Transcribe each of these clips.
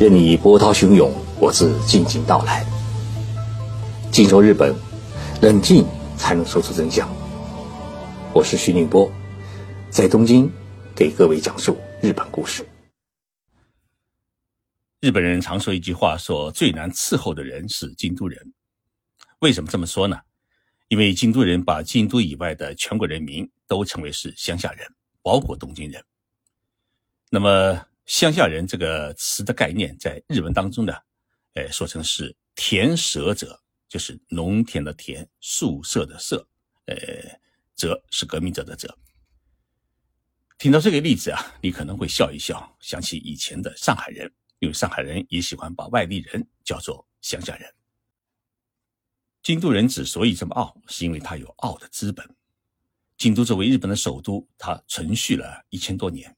任你波涛汹涌，我自静静到来。静说日本，冷静才能说出真相。我是徐宁波，在东京给各位讲述日本故事。日本人常说一句话，说最难伺候的人是京都人。为什么这么说呢？因为京都人把京都以外的全国人民都称为是乡下人，包括东京人。那么。乡下人这个词的概念，在日文当中呢，呃，说成是田舍者，就是农田的田，宿舍的舍，呃，者是革命者的者。听到这个例子啊，你可能会笑一笑，想起以前的上海人，因为上海人也喜欢把外地人叫做乡下人。京都人之所以这么傲，是因为他有傲的资本。京都作为日本的首都，它存续了一千多年。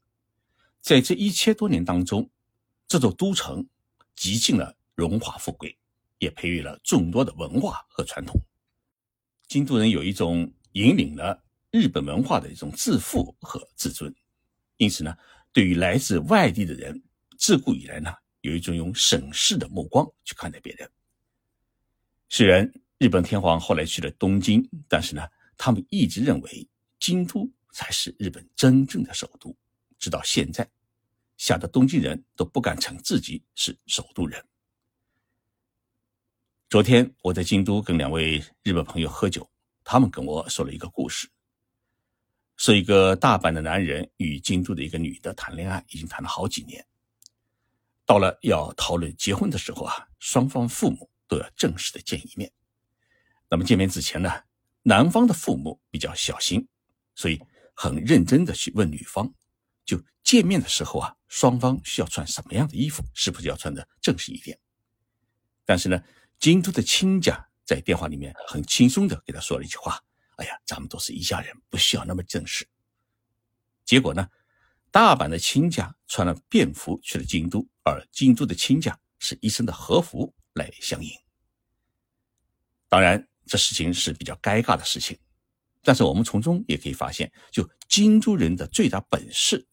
在这一千多年当中，这座都城极尽了荣华富贵，也培育了众多的文化和传统。京都人有一种引领了日本文化的一种自负和自尊，因此呢，对于来自外地的人，自古以来呢，有一种用审视的目光去看待别人。虽然日本天皇后来去了东京，但是呢，他们一直认为京都才是日本真正的首都。直到现在，吓得东京人都不敢称自己是首都人。昨天我在京都跟两位日本朋友喝酒，他们跟我说了一个故事，说一个大阪的男人与京都的一个女的谈恋爱，已经谈了好几年。到了要讨论结婚的时候啊，双方父母都要正式的见一面。那么见面之前呢，男方的父母比较小心，所以很认真的去问女方。就见面的时候啊，双方需要穿什么样的衣服？是不是要穿的正式一点？但是呢，京都的亲家在电话里面很轻松的给他说了一句话：“哎呀，咱们都是一家人，不需要那么正式。”结果呢，大阪的亲家穿了便服去了京都，而京都的亲家是一身的和服来相迎。当然，这事情是比较尴尬的事情，但是我们从中也可以发现，就京都人的最大本事。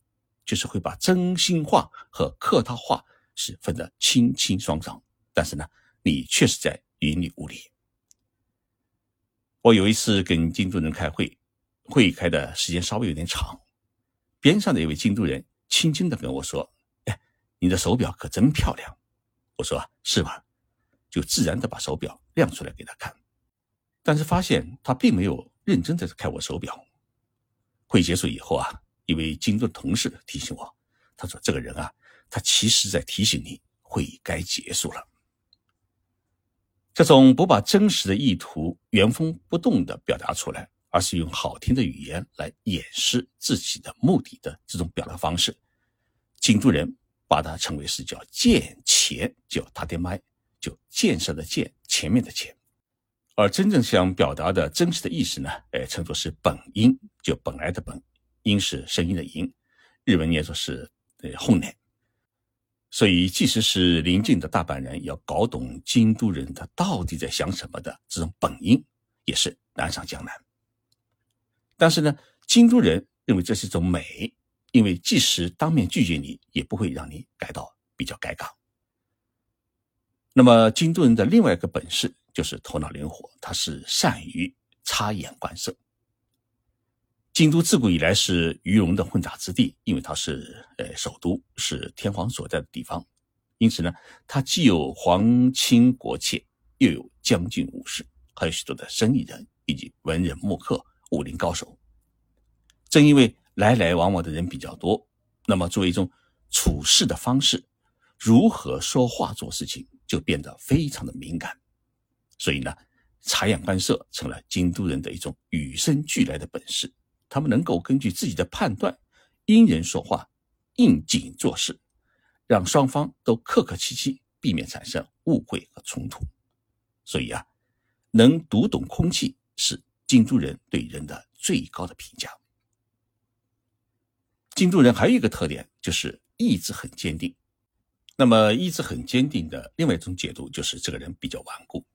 就是会把真心话和客套话是分得清清爽爽，但是呢，你确实在云里雾里。我有一次跟京都人开会，会议开的时间稍微有点长，边上的一位京都人轻轻的跟我说：“哎，你的手表可真漂亮。”我说：“是吧？”就自然的把手表亮出来给他看，但是发现他并没有认真的看我手表。会结束以后啊。一位京都的同事提醒我，他说：“这个人啊，他其实在提醒你，会议该结束了。”这种不把真实的意图原封不动的表达出来，而是用好听的语言来掩饰自己的目的的这种表达方式，京都人把它称为是叫“见前”，叫“他爹麦”，就建设的建，前面的钱。而真正想表达的真实的意思呢，哎，称作是本音，就本来的本。音是声音的音，日文念作是呃哄念，所以即使是邻近的大阪人，要搞懂京都人他到底在想什么的这种本音，也是难上加难。但是呢，京都人认为这是一种美，因为即使当面拒绝你，也不会让你感到比较尴尬。那么京都人的另外一个本事就是头脑灵活，他是善于察言观色。京都自古以来是鱼龙的混杂之地，因为它是呃首都，是天皇所在的地方，因此呢，它既有皇亲国戚，又有将军武士，还有许多的生意人以及文人墨客、武林高手。正因为来来往往的人比较多，那么作为一种处事的方式，如何说话做事情就变得非常的敏感，所以呢，察言观色成了京都人的一种与生俱来的本事。他们能够根据自己的判断，因人说话，应景做事，让双方都客客气气，避免产生误会和冲突。所以啊，能读懂空气是京都人对人的最高的评价。京都人还有一个特点，就是意志很坚定。那么意志很坚定的另外一种解读，就是这个人比较顽固，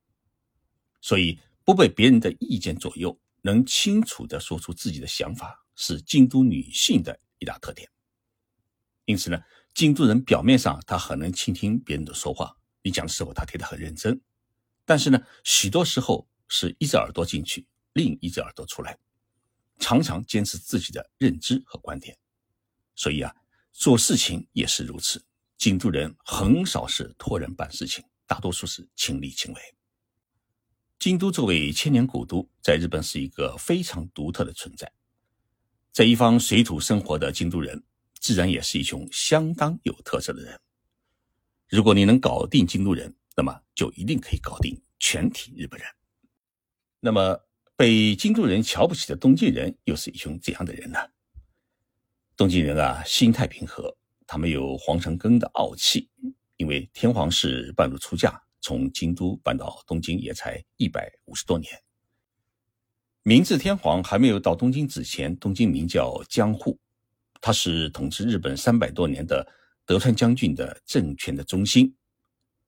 所以不被别人的意见左右。能清楚地说出自己的想法，是京都女性的一大特点。因此呢，京都人表面上他很能倾听别人的说话，你讲的时候他听得很认真，但是呢，许多时候是一只耳朵进去，另一只耳朵出来，常常坚持自己的认知和观点。所以啊，做事情也是如此。京都人很少是托人办事情，大多数是亲力亲为。京都作为千年古都，在日本是一个非常独特的存在。在一方水土生活的京都人，自然也是一群相当有特色的人。如果你能搞定京都人，那么就一定可以搞定全体日本人。那么被京都人瞧不起的东京人，又是一群怎样的人呢？东京人啊，心态平和，他们有皇城根的傲气，因为天皇是半路出家。从京都搬到东京也才一百五十多年。明治天皇还没有到东京之前，东京名叫江户，它是统治日本三百多年的德川将军的政权的中心。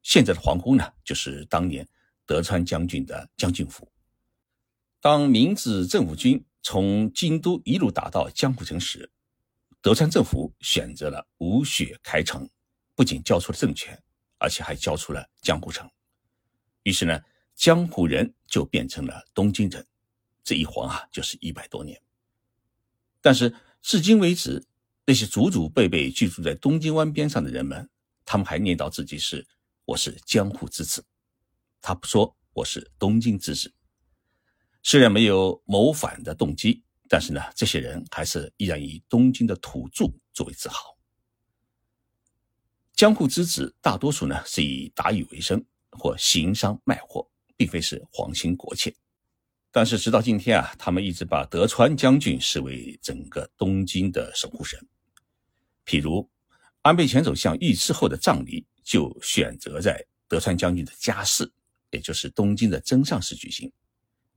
现在的皇宫呢，就是当年德川将军的将军府。当明治政府军从京都一路打到江户城时，德川政府选择了无血开城，不仅交出了政权。而且还交出了江户城，于是呢，江户人就变成了东京人，这一晃啊就是一百多年。但是至今为止，那些祖祖辈辈居住在东京湾边上的人们，他们还念叨自己是我是江户之子，他不说我是东京之子。虽然没有谋反的动机，但是呢，这些人还是依然以东京的土著作为自豪。江户之子大多数呢是以打鱼为生或行商卖货，并非是皇亲国戚。但是直到今天啊，他们一直把德川将军视为整个东京的守护神。譬如安倍前首相遇刺后的葬礼就选择在德川将军的家室，也就是东京的真上寺举行。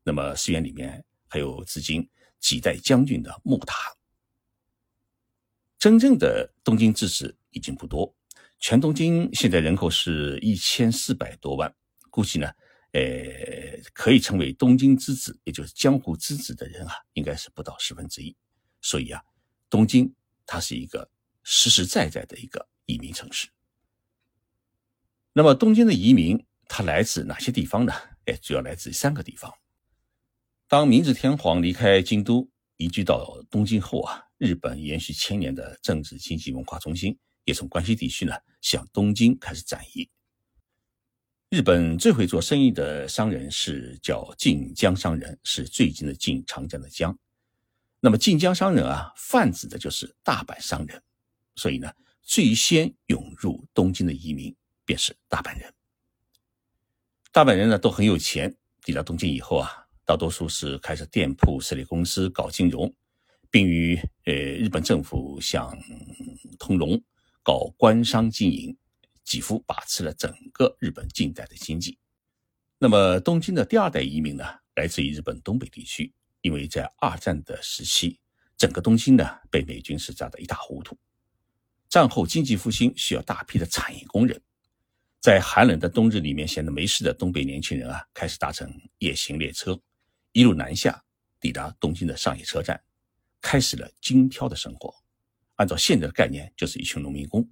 那么寺院里面还有至今几代将军的墓塔。真正的东京之子已经不多。全东京现在人口是一千四百多万，估计呢，呃，可以成为东京之子，也就是江户之子的人啊，应该是不到十分之一。所以啊，东京它是一个实实在在的一个移民城市。那么，东京的移民它来自哪些地方呢？哎，主要来自三个地方。当明治天皇离开京都，移居到东京后啊，日本延续千年的政治、经济、文化中心。也从关西地区呢向东京开始转移。日本最会做生意的商人是叫晋江商人，是最近的晋长江的江。那么晋江商人啊，泛指的就是大阪商人。所以呢，最先涌入东京的移民便是大阪人。大阪人呢都很有钱，抵达东京以后啊，大多数是开设店铺、设立公司、搞金融，并与呃日本政府相通融。搞官商经营，几乎把持了整个日本近代的经济。那么，东京的第二代移民呢，来自于日本东北地区。因为在二战的时期，整个东京呢被美军是炸得一塌糊涂。战后经济复兴需要大批的产业工人，在寒冷的冬日里面闲得没事的东北年轻人啊，开始搭乘夜行列车，一路南下，抵达东京的上野车站，开始了京漂的生活。按照现在的概念，就是一群农民工。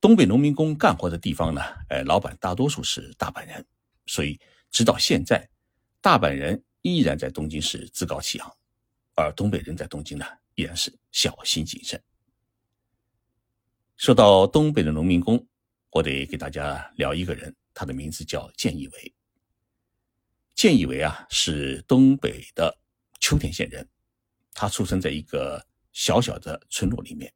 东北农民工干活的地方呢，呃，老板大多数是大阪人，所以直到现在，大阪人依然在东京市趾高气昂，而东北人在东京呢，依然是小心谨慎。说到东北的农民工，我得给大家聊一个人，他的名字叫建义伟。建义伟啊，是东北的秋田县人，他出生在一个。小小的村落里面，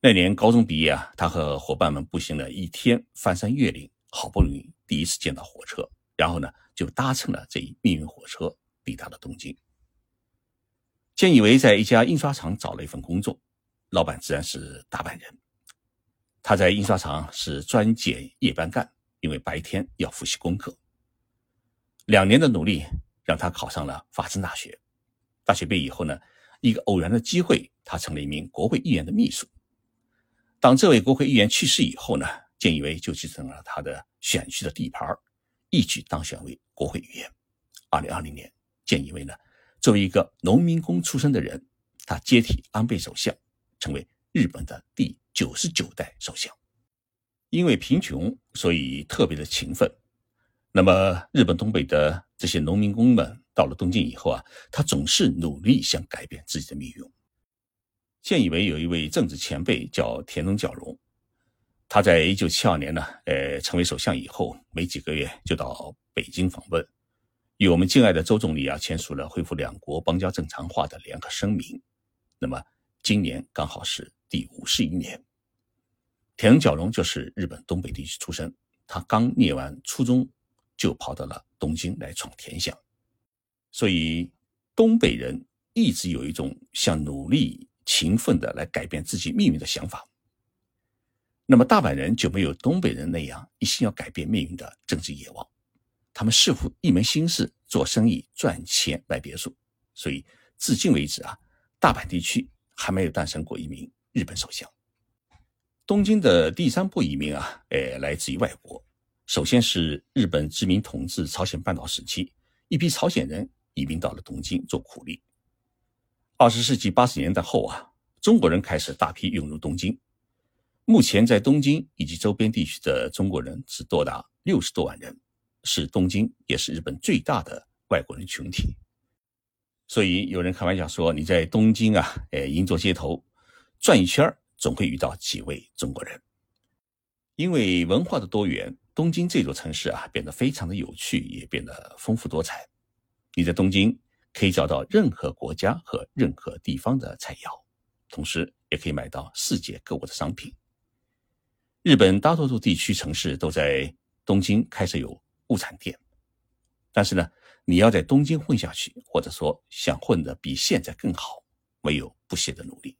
那年高中毕业啊，他和伙伴们步行了一天，翻山越岭，好不容易第一次见到火车，然后呢，就搭乘了这一命运火车，抵达了东京。建以为在一家印刷厂找了一份工作，老板自然是大阪人。他在印刷厂是专捡夜班干，因为白天要复习功课。两年的努力让他考上了法政大学。大学毕业以后呢？一个偶然的机会，他成了一名国会议员的秘书。当这位国会议员去世以后呢，建义为就继承了他的选区的地盘，一举当选为国会议员。二零二零年，建义为呢，作为一个农民工出身的人，他接替安倍首相，成为日本的第九十九代首相。因为贫穷，所以特别的勤奋。那么，日本东北的这些农民工们到了东京以后啊，他总是努力想改变自己的命运。现以为有一位政治前辈叫田中角荣，他在一九七二年呢，呃，成为首相以后，没几个月就到北京访问，与我们敬爱的周总理啊签署了恢复两国邦交正常化的联合声明。那么，今年刚好是第五十一年。田中角荣就是日本东北地区出身，他刚念完初中。就跑到了东京来闯天下，所以东北人一直有一种想努力勤奋的来改变自己命运的想法。那么大阪人就没有东北人那样一心要改变命运的政治野望，他们似乎一门心思做生意赚钱买别墅。所以至今为止啊，大阪地区还没有诞生过一名日本首相。东京的第三波移民啊，哎，来自于外国。首先是日本殖民统治朝鲜半岛时期，一批朝鲜人移民到了东京做苦力。二十世纪八十年代后啊，中国人开始大批涌入东京。目前在东京以及周边地区的中国人只多达六十多万人，是东京也是日本最大的外国人群体。所以有人开玩笑说：“你在东京啊，呃，银座街头转一圈，总会遇到几位中国人。”因为文化的多元。东京这座城市啊，变得非常的有趣，也变得丰富多彩。你在东京可以找到任何国家和任何地方的菜肴，同时也可以买到世界各国的商品。日本大多数地区城市都在东京开设有物产店，但是呢，你要在东京混下去，或者说想混得比现在更好，唯有不懈的努力。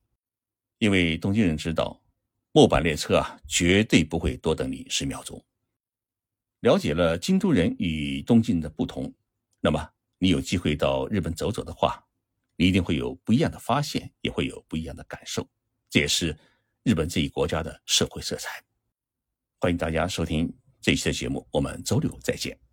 因为东京人知道，末班列车啊，绝对不会多等你十秒钟。了解了京都人与东京的不同，那么你有机会到日本走走的话，你一定会有不一样的发现，也会有不一样的感受。这也是日本这一国家的社会色彩。欢迎大家收听这一期的节目，我们周六再见。